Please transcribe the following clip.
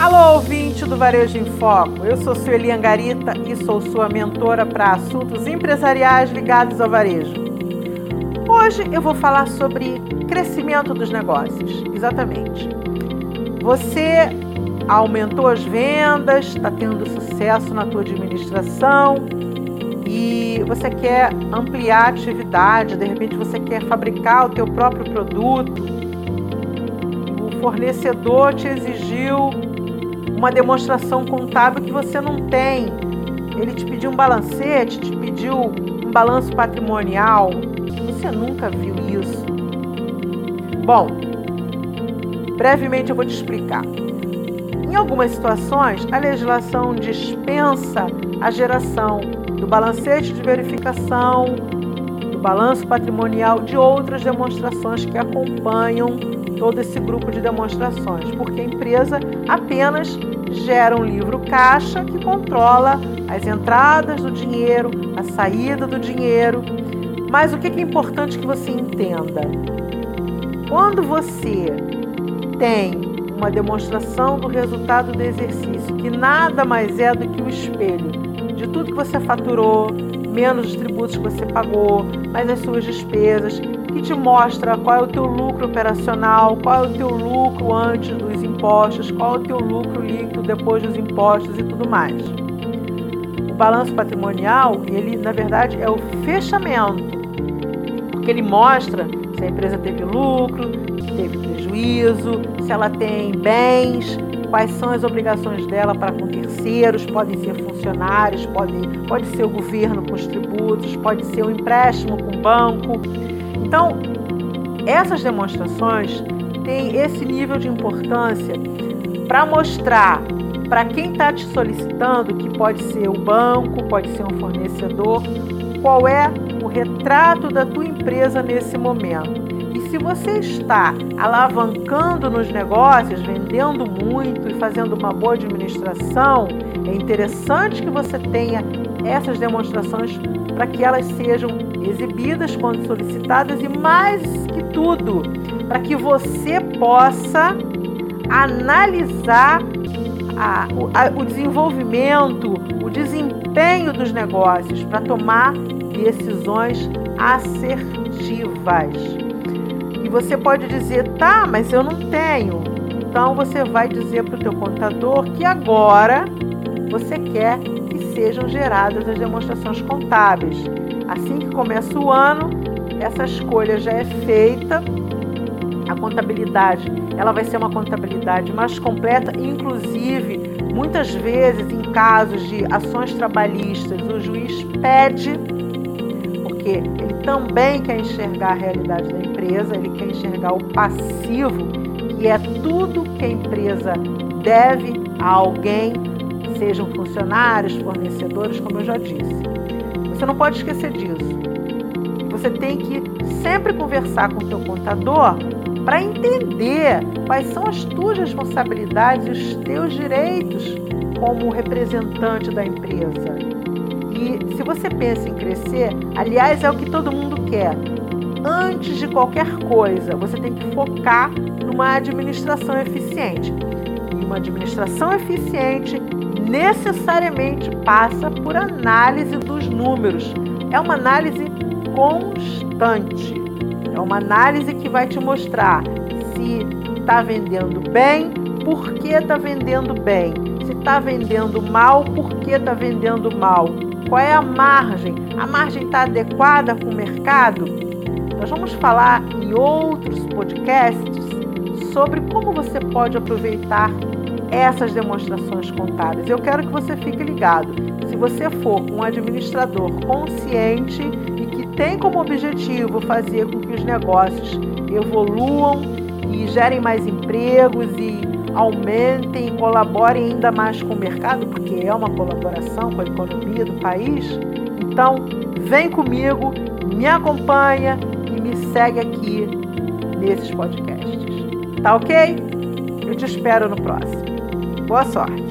Alô, ouvinte do Varejo em Foco. Eu sou Sueli Angarita e sou sua mentora para assuntos empresariais ligados ao varejo. Hoje eu vou falar sobre crescimento dos negócios. Exatamente. Você aumentou as vendas, está tendo sucesso na tua administração e você quer ampliar a atividade, de repente você quer fabricar o teu próprio produto. O fornecedor te exigiu uma demonstração contábil que você não tem. Ele te pediu um balancete, te pediu um balanço patrimonial. Você nunca viu isso. Bom, brevemente eu vou te explicar. Em algumas situações, a legislação dispensa a geração do balancete de verificação, do balanço patrimonial, de outras demonstrações que acompanham todo esse grupo de demonstrações, porque a empresa apenas gera um livro caixa que controla as entradas do dinheiro, a saída do dinheiro. Mas o que é importante que você entenda? Quando você tem uma demonstração do resultado do exercício, que nada mais é do que o espelho de tudo que você faturou, menos os tributos que você pagou, mais as suas despesas, que te mostra qual é o teu lucro operacional, qual é o teu lucro antes dos impostos, qual é o teu lucro líquido depois dos impostos e tudo mais. O balanço patrimonial, ele na verdade é o fechamento, porque ele mostra se a empresa teve lucro, teve prejuízo, se ela tem bens, quais são as obrigações dela para com terceiros, podem ser funcionários, pode, pode ser o governo com os tributos, pode ser o empréstimo com o banco. Então, essas demonstrações têm esse nível de importância para mostrar para quem está te solicitando, que pode ser o banco, pode ser um fornecedor, qual é o retrato da tua empresa nesse momento. E se você está alavancando nos negócios, vendendo muito e fazendo uma boa administração, é interessante que você tenha essas demonstrações para que elas sejam exibidas quando solicitadas e mais que tudo, para que você possa analisar a, a, o desenvolvimento, o desempenho dos negócios para tomar decisões assertivas. E você pode dizer, tá, mas eu não tenho. Então você vai dizer para o teu contador que agora você quer que sejam geradas as demonstrações contábeis. Assim que começa o ano, essa escolha já é feita. A contabilidade, ela vai ser uma contabilidade mais completa, inclusive muitas vezes em casos de ações trabalhistas, o juiz pede porque ele também quer enxergar a realidade da empresa, ele quer enxergar o passivo, que é tudo que a empresa deve a alguém sejam funcionários, fornecedores, como eu já disse. Você não pode esquecer disso. Você tem que sempre conversar com o seu contador para entender quais são as tuas responsabilidades e os teus direitos como representante da empresa. E se você pensa em crescer, aliás, é o que todo mundo quer. Antes de qualquer coisa, você tem que focar numa administração eficiente. E uma administração eficiente necessariamente passa por análise dos números. É uma análise constante. É uma análise que vai te mostrar se está vendendo bem, por que está vendendo bem. Se está vendendo mal, por que está vendendo mal. Qual é a margem? A margem está adequada com o mercado? Nós vamos falar em outros podcasts sobre como você pode aproveitar essas demonstrações contábeis. Eu quero que você fique ligado. Se você for um administrador consciente e que tem como objetivo fazer com que os negócios evoluam e gerem mais empregos e aumentem colaborem ainda mais com o mercado, porque é uma colaboração com a economia do país, então vem comigo, me acompanha e me segue aqui nesses podcasts. Tá ok? Eu te espero no próximo. Boa sorte!